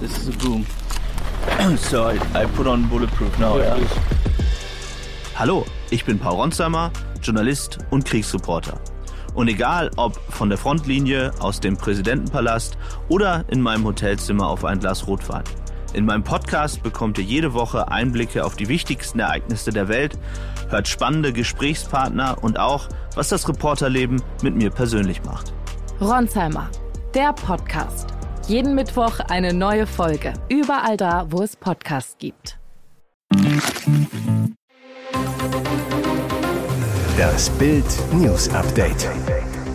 This is a boom. so I, I put on bulletproof now, yeah. Hallo, ich bin Paul Ronsheimer, Journalist und Kriegsreporter. Und egal ob von der Frontlinie, aus dem Präsidentenpalast oder in meinem Hotelzimmer auf ein Glas Rotwein. In meinem Podcast bekommt ihr jede Woche Einblicke auf die wichtigsten Ereignisse der Welt, hört spannende Gesprächspartner und auch, was das Reporterleben mit mir persönlich macht. Ronsheimer, der Podcast. Jeden Mittwoch eine neue Folge. Überall da, wo es Podcasts gibt. Das Bild News Update.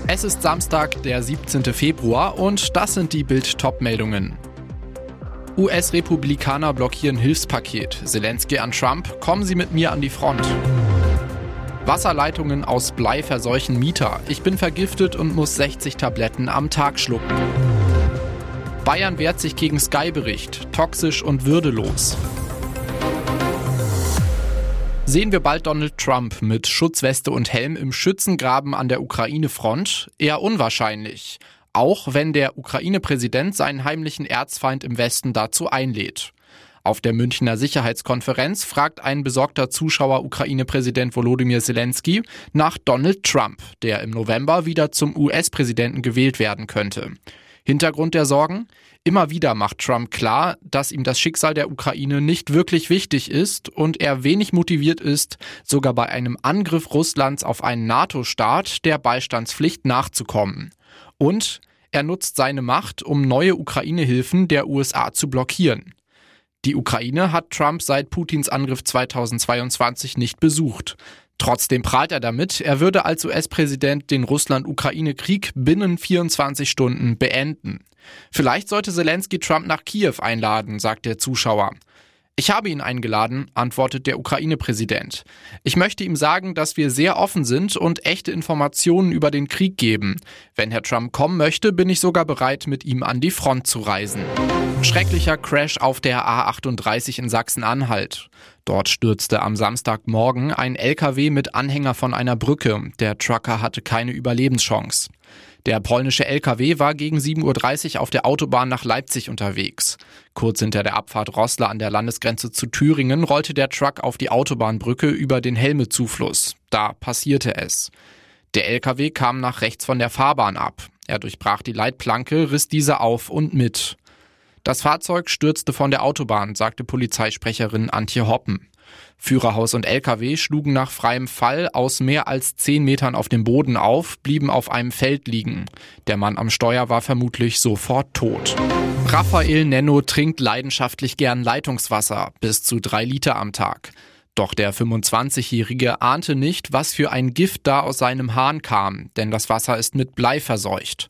Es ist Samstag, der 17. Februar und das sind die Bild Top-Meldungen. US-Republikaner blockieren Hilfspaket. Zelensky an Trump, kommen Sie mit mir an die Front. Wasserleitungen aus Blei verseuchen Mieter. Ich bin vergiftet und muss 60 Tabletten am Tag schlucken. Bayern wehrt sich gegen Sky-Bericht. Toxisch und würdelos. Sehen wir bald Donald Trump mit Schutzweste und Helm im Schützengraben an der Ukraine-Front? Eher unwahrscheinlich. Auch wenn der Ukraine-Präsident seinen heimlichen Erzfeind im Westen dazu einlädt. Auf der Münchner Sicherheitskonferenz fragt ein besorgter Zuschauer Ukraine-Präsident Volodymyr Zelensky nach Donald Trump, der im November wieder zum US-Präsidenten gewählt werden könnte. Hintergrund der Sorgen? Immer wieder macht Trump klar, dass ihm das Schicksal der Ukraine nicht wirklich wichtig ist und er wenig motiviert ist, sogar bei einem Angriff Russlands auf einen NATO-Staat der Beistandspflicht nachzukommen. Und er nutzt seine Macht, um neue Ukraine-Hilfen der USA zu blockieren. Die Ukraine hat Trump seit Putins Angriff 2022 nicht besucht. Trotzdem prahlt er damit, er würde als US-Präsident den Russland-Ukraine-Krieg binnen 24 Stunden beenden. Vielleicht sollte Zelensky Trump nach Kiew einladen, sagt der Zuschauer. Ich habe ihn eingeladen, antwortet der Ukraine-Präsident. Ich möchte ihm sagen, dass wir sehr offen sind und echte Informationen über den Krieg geben. Wenn Herr Trump kommen möchte, bin ich sogar bereit, mit ihm an die Front zu reisen. Schrecklicher Crash auf der A38 in Sachsen-Anhalt. Dort stürzte am Samstagmorgen ein LKW mit Anhänger von einer Brücke. Der Trucker hatte keine Überlebenschance. Der polnische LKW war gegen 7.30 Uhr auf der Autobahn nach Leipzig unterwegs. Kurz hinter der Abfahrt Rossler an der Landesgrenze zu Thüringen rollte der Truck auf die Autobahnbrücke über den Helme-Zufluss. Da passierte es. Der LKW kam nach rechts von der Fahrbahn ab. Er durchbrach die Leitplanke, riss diese auf und mit. Das Fahrzeug stürzte von der Autobahn, sagte Polizeisprecherin Antje Hoppen. Führerhaus und LKW schlugen nach freiem Fall aus mehr als zehn Metern auf dem Boden auf, blieben auf einem Feld liegen. Der Mann am Steuer war vermutlich sofort tot. Raphael Nenno trinkt leidenschaftlich gern Leitungswasser, bis zu drei Liter am Tag. Doch der 25-Jährige ahnte nicht, was für ein Gift da aus seinem Hahn kam, denn das Wasser ist mit Blei verseucht.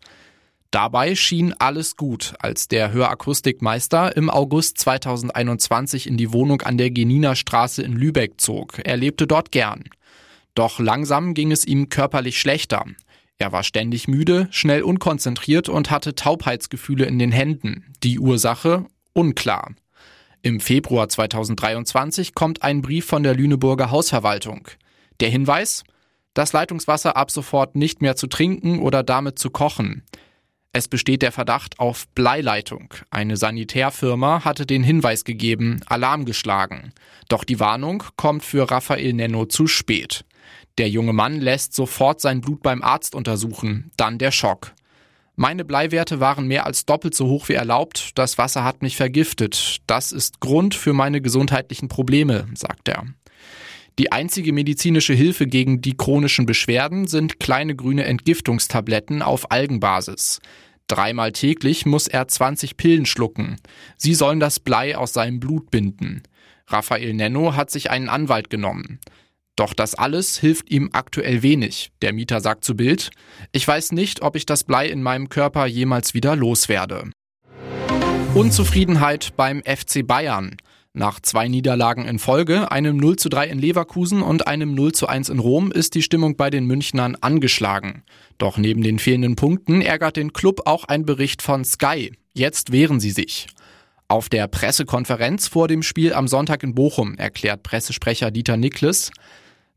Dabei schien alles gut, als der Hörakustikmeister im August 2021 in die Wohnung an der Geniner Straße in Lübeck zog. Er lebte dort gern. Doch langsam ging es ihm körperlich schlechter. Er war ständig müde, schnell unkonzentriert und hatte Taubheitsgefühle in den Händen. Die Ursache unklar. Im Februar 2023 kommt ein Brief von der Lüneburger Hausverwaltung. Der Hinweis? Das Leitungswasser ab sofort nicht mehr zu trinken oder damit zu kochen. Es besteht der Verdacht auf Bleileitung. Eine Sanitärfirma hatte den Hinweis gegeben, Alarm geschlagen. Doch die Warnung kommt für Raphael Nenno zu spät. Der junge Mann lässt sofort sein Blut beim Arzt untersuchen, dann der Schock. Meine Bleiwerte waren mehr als doppelt so hoch wie erlaubt, das Wasser hat mich vergiftet. Das ist Grund für meine gesundheitlichen Probleme, sagt er. Die einzige medizinische Hilfe gegen die chronischen Beschwerden sind kleine grüne Entgiftungstabletten auf Algenbasis. Dreimal täglich muss er 20 Pillen schlucken. Sie sollen das Blei aus seinem Blut binden. Raphael Nenno hat sich einen Anwalt genommen. Doch das alles hilft ihm aktuell wenig. Der Mieter sagt zu Bild, ich weiß nicht, ob ich das Blei in meinem Körper jemals wieder loswerde. Unzufriedenheit beim FC Bayern. Nach zwei Niederlagen in Folge, einem 0 zu 3 in Leverkusen und einem 0 zu 1 in Rom, ist die Stimmung bei den Münchnern angeschlagen. Doch neben den fehlenden Punkten ärgert den Club auch ein Bericht von Sky. Jetzt wehren sie sich. Auf der Pressekonferenz vor dem Spiel am Sonntag in Bochum erklärt Pressesprecher Dieter Nikles,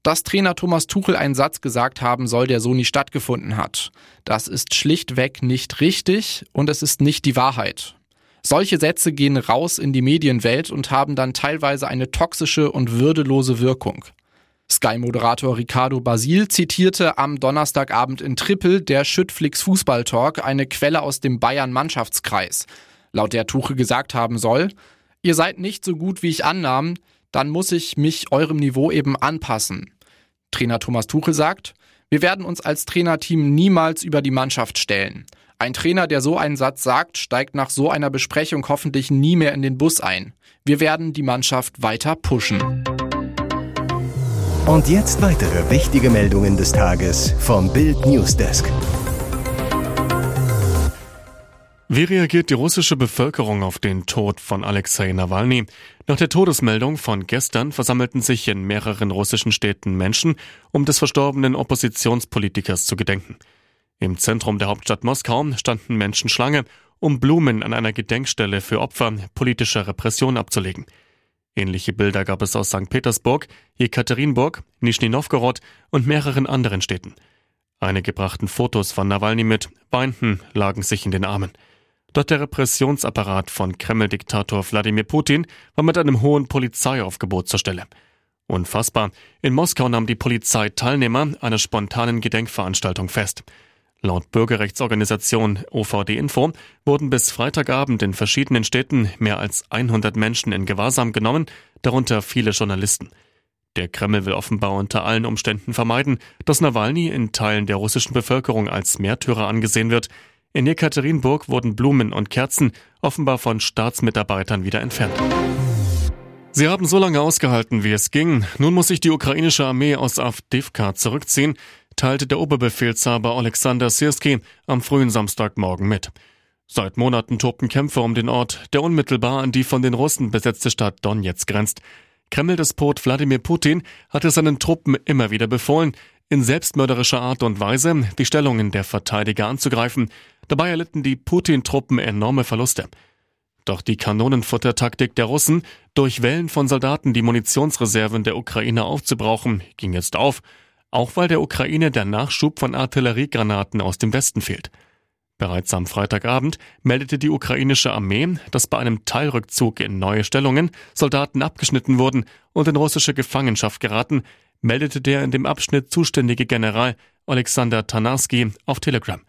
dass Trainer Thomas Tuchel einen Satz gesagt haben soll, der so nie stattgefunden hat. Das ist schlichtweg nicht richtig und es ist nicht die Wahrheit. Solche Sätze gehen raus in die Medienwelt und haben dann teilweise eine toxische und würdelose Wirkung. Sky-Moderator Ricardo Basil zitierte am Donnerstagabend in Trippel der Schüttflix Fußballtalk eine Quelle aus dem Bayern-Mannschaftskreis, laut der Tuche gesagt haben soll, ihr seid nicht so gut, wie ich annahm, dann muss ich mich eurem Niveau eben anpassen. Trainer Thomas Tuchel sagt, wir werden uns als Trainerteam niemals über die Mannschaft stellen. Ein Trainer, der so einen Satz sagt, steigt nach so einer Besprechung hoffentlich nie mehr in den Bus ein. Wir werden die Mannschaft weiter pushen. Und jetzt weitere wichtige Meldungen des Tages vom Bild Newsdesk. Wie reagiert die russische Bevölkerung auf den Tod von Alexei Nawalny? Nach der Todesmeldung von gestern versammelten sich in mehreren russischen Städten Menschen, um des verstorbenen Oppositionspolitikers zu gedenken. Im Zentrum der Hauptstadt Moskau standen Menschen Schlange, um Blumen an einer Gedenkstelle für Opfer politischer Repression abzulegen. Ähnliche Bilder gab es aus St. Petersburg, Jekaterinburg, Nischni Novgorod und mehreren anderen Städten. Einige brachten Fotos von Nawalny mit, weinten, lagen sich in den Armen. Doch der Repressionsapparat von Kreml-Diktator Wladimir Putin war mit einem hohen Polizeiaufgebot zur Stelle. Unfassbar. In Moskau nahm die Polizei Teilnehmer einer spontanen Gedenkveranstaltung fest. Laut Bürgerrechtsorganisation OVD Info wurden bis Freitagabend in verschiedenen Städten mehr als 100 Menschen in Gewahrsam genommen, darunter viele Journalisten. Der Kreml will offenbar unter allen Umständen vermeiden, dass Nawalny in Teilen der russischen Bevölkerung als Märtyrer angesehen wird, in Jekaterinburg wurden Blumen und Kerzen offenbar von Staatsmitarbeitern wieder entfernt. Sie haben so lange ausgehalten, wie es ging. Nun muss sich die ukrainische Armee aus Avdivka zurückziehen, teilte der Oberbefehlshaber Alexander Sirski am frühen Samstagmorgen mit. Seit Monaten tobten Kämpfe um den Ort, der unmittelbar an die von den Russen besetzte Stadt Donetsk grenzt. Kreml-Despot Wladimir Putin hatte seinen Truppen immer wieder befohlen, in selbstmörderischer Art und Weise die Stellungen der Verteidiger anzugreifen. Dabei erlitten die Putin-Truppen enorme Verluste. Doch die Kanonenfuttertaktik der Russen, durch Wellen von Soldaten die Munitionsreserven der Ukraine aufzubrauchen, ging jetzt auf, auch weil der Ukraine der Nachschub von Artilleriegranaten aus dem Westen fehlt. Bereits am Freitagabend meldete die ukrainische Armee, dass bei einem Teilrückzug in neue Stellungen Soldaten abgeschnitten wurden und in russische Gefangenschaft geraten, meldete der in dem Abschnitt zuständige General Alexander Tanarski auf Telegram.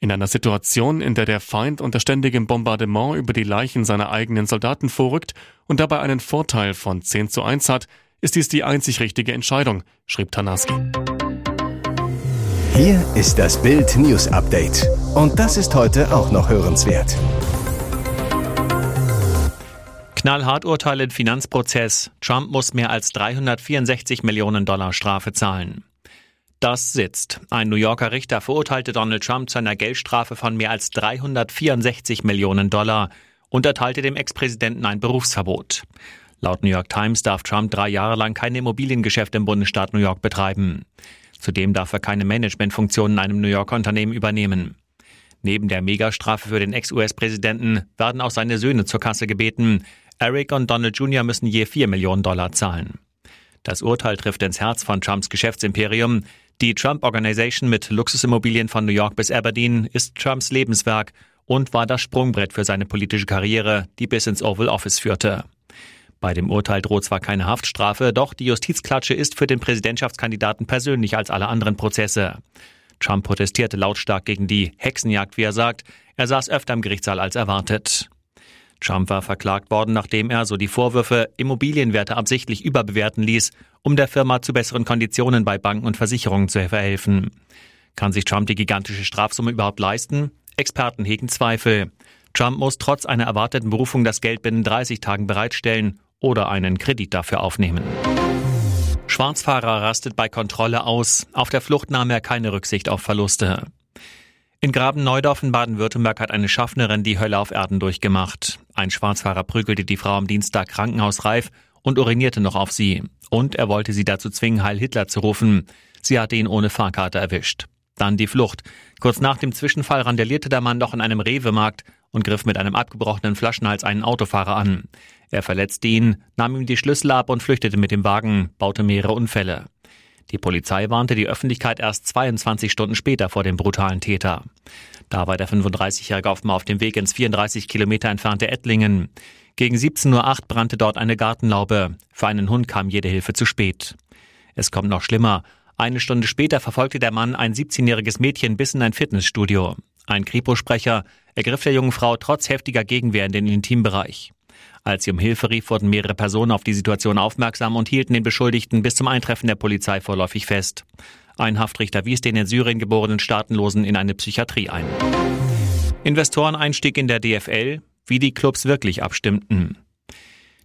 In einer Situation, in der der Feind unter ständigem Bombardement über die Leichen seiner eigenen Soldaten vorrückt und dabei einen Vorteil von 10 zu 1 hat, ist dies die einzig richtige Entscheidung, schrieb Tanarski. Hier ist das Bild News Update. Und das ist heute auch noch hörenswert. Knallhart Urteil im Finanzprozess. Trump muss mehr als 364 Millionen Dollar Strafe zahlen. Das sitzt. Ein New Yorker Richter verurteilte Donald Trump zu einer Geldstrafe von mehr als 364 Millionen Dollar und erteilte dem Ex-Präsidenten ein Berufsverbot. Laut New York Times darf Trump drei Jahre lang keine Immobiliengeschäfte im Bundesstaat New York betreiben. Zudem darf er keine Managementfunktionen in einem New Yorker Unternehmen übernehmen. Neben der Megastrafe für den Ex-US-Präsidenten werden auch seine Söhne zur Kasse gebeten. Eric und Donald Jr. müssen je 4 Millionen Dollar zahlen. Das Urteil trifft ins Herz von Trumps Geschäftsimperium. Die Trump Organization mit Luxusimmobilien von New York bis Aberdeen ist Trumps Lebenswerk und war das Sprungbrett für seine politische Karriere, die bis ins Oval Office führte. Bei dem Urteil droht zwar keine Haftstrafe, doch die Justizklatsche ist für den Präsidentschaftskandidaten persönlich als alle anderen Prozesse. Trump protestierte lautstark gegen die Hexenjagd, wie er sagt. Er saß öfter im Gerichtssaal als erwartet. Trump war verklagt worden, nachdem er, so die Vorwürfe, Immobilienwerte absichtlich überbewerten ließ, um der Firma zu besseren Konditionen bei Banken und Versicherungen zu verhelfen. Kann sich Trump die gigantische Strafsumme überhaupt leisten? Experten hegen Zweifel. Trump muss trotz einer erwarteten Berufung das Geld binnen 30 Tagen bereitstellen oder einen Kredit dafür aufnehmen. Schwarzfahrer rastet bei Kontrolle aus. Auf der Flucht nahm er keine Rücksicht auf Verluste. In Graben-Neudorf in Baden-Württemberg hat eine Schaffnerin die Hölle auf Erden durchgemacht. Ein Schwarzfahrer prügelte die Frau am Dienstag krankenhausreif und urinierte noch auf sie. Und er wollte sie dazu zwingen, Heil Hitler zu rufen. Sie hatte ihn ohne Fahrkarte erwischt. Dann die Flucht. Kurz nach dem Zwischenfall randalierte der Mann doch in einem Rewe-Markt und griff mit einem abgebrochenen Flaschenhals einen Autofahrer an. Er verletzte ihn, nahm ihm die Schlüssel ab und flüchtete mit dem Wagen, baute mehrere Unfälle. Die Polizei warnte die Öffentlichkeit erst 22 Stunden später vor dem brutalen Täter. Da war der 35-Jährige offenbar auf dem Weg ins 34 Kilometer entfernte Ettlingen. Gegen 17.08 Uhr brannte dort eine Gartenlaube. Für einen Hund kam jede Hilfe zu spät. Es kommt noch schlimmer. Eine Stunde später verfolgte der Mann ein 17-jähriges Mädchen bis in ein Fitnessstudio. Ein Kripo-Sprecher ergriff der jungen Frau trotz heftiger Gegenwehr in den Intimbereich. Als sie um Hilfe rief, wurden mehrere Personen auf die Situation aufmerksam und hielten den Beschuldigten bis zum Eintreffen der Polizei vorläufig fest. Ein Haftrichter wies den in Syrien geborenen Staatenlosen in eine Psychiatrie ein. Investoreneinstieg in der DFL, wie die Clubs wirklich abstimmten.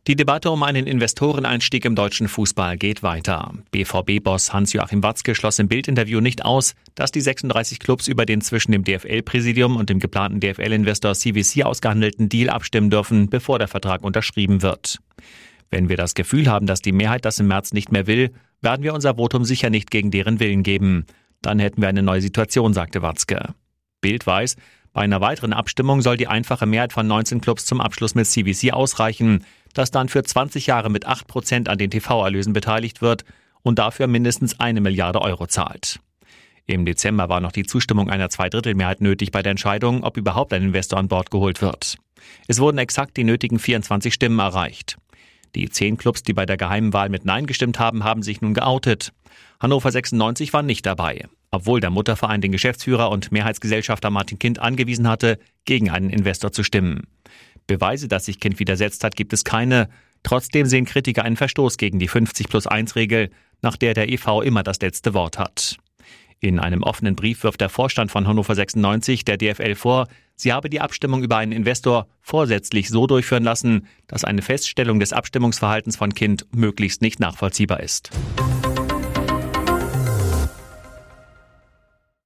Die Debatte um einen Investoreneinstieg im deutschen Fußball geht weiter. BVB-Boss Hans-Joachim Watzke schloss im Bildinterview nicht aus, dass die 36 Clubs über den zwischen dem DFL-Präsidium und dem geplanten DFL-Investor CVC ausgehandelten Deal abstimmen dürfen, bevor der Vertrag unterschrieben wird. Wenn wir das Gefühl haben, dass die Mehrheit das im März nicht mehr will, werden wir unser Votum sicher nicht gegen deren Willen geben. Dann hätten wir eine neue Situation, sagte Watzke. Bild weiß, bei einer weiteren Abstimmung soll die einfache Mehrheit von 19 Clubs zum Abschluss mit CVC ausreichen, das dann für 20 Jahre mit 8 Prozent an den TV-Erlösen beteiligt wird und dafür mindestens eine Milliarde Euro zahlt. Im Dezember war noch die Zustimmung einer Zweidrittelmehrheit nötig bei der Entscheidung, ob überhaupt ein Investor an Bord geholt wird. Es wurden exakt die nötigen 24 Stimmen erreicht. Die zehn Clubs, die bei der geheimen Wahl mit Nein gestimmt haben, haben sich nun geoutet. Hannover 96 war nicht dabei obwohl der Mutterverein den Geschäftsführer und Mehrheitsgesellschafter Martin Kind angewiesen hatte, gegen einen Investor zu stimmen. Beweise, dass sich Kind widersetzt hat, gibt es keine. Trotzdem sehen Kritiker einen Verstoß gegen die 50 plus 1 Regel, nach der der EV immer das letzte Wort hat. In einem offenen Brief wirft der Vorstand von Hannover 96 der DFL vor, sie habe die Abstimmung über einen Investor vorsätzlich so durchführen lassen, dass eine Feststellung des Abstimmungsverhaltens von Kind möglichst nicht nachvollziehbar ist.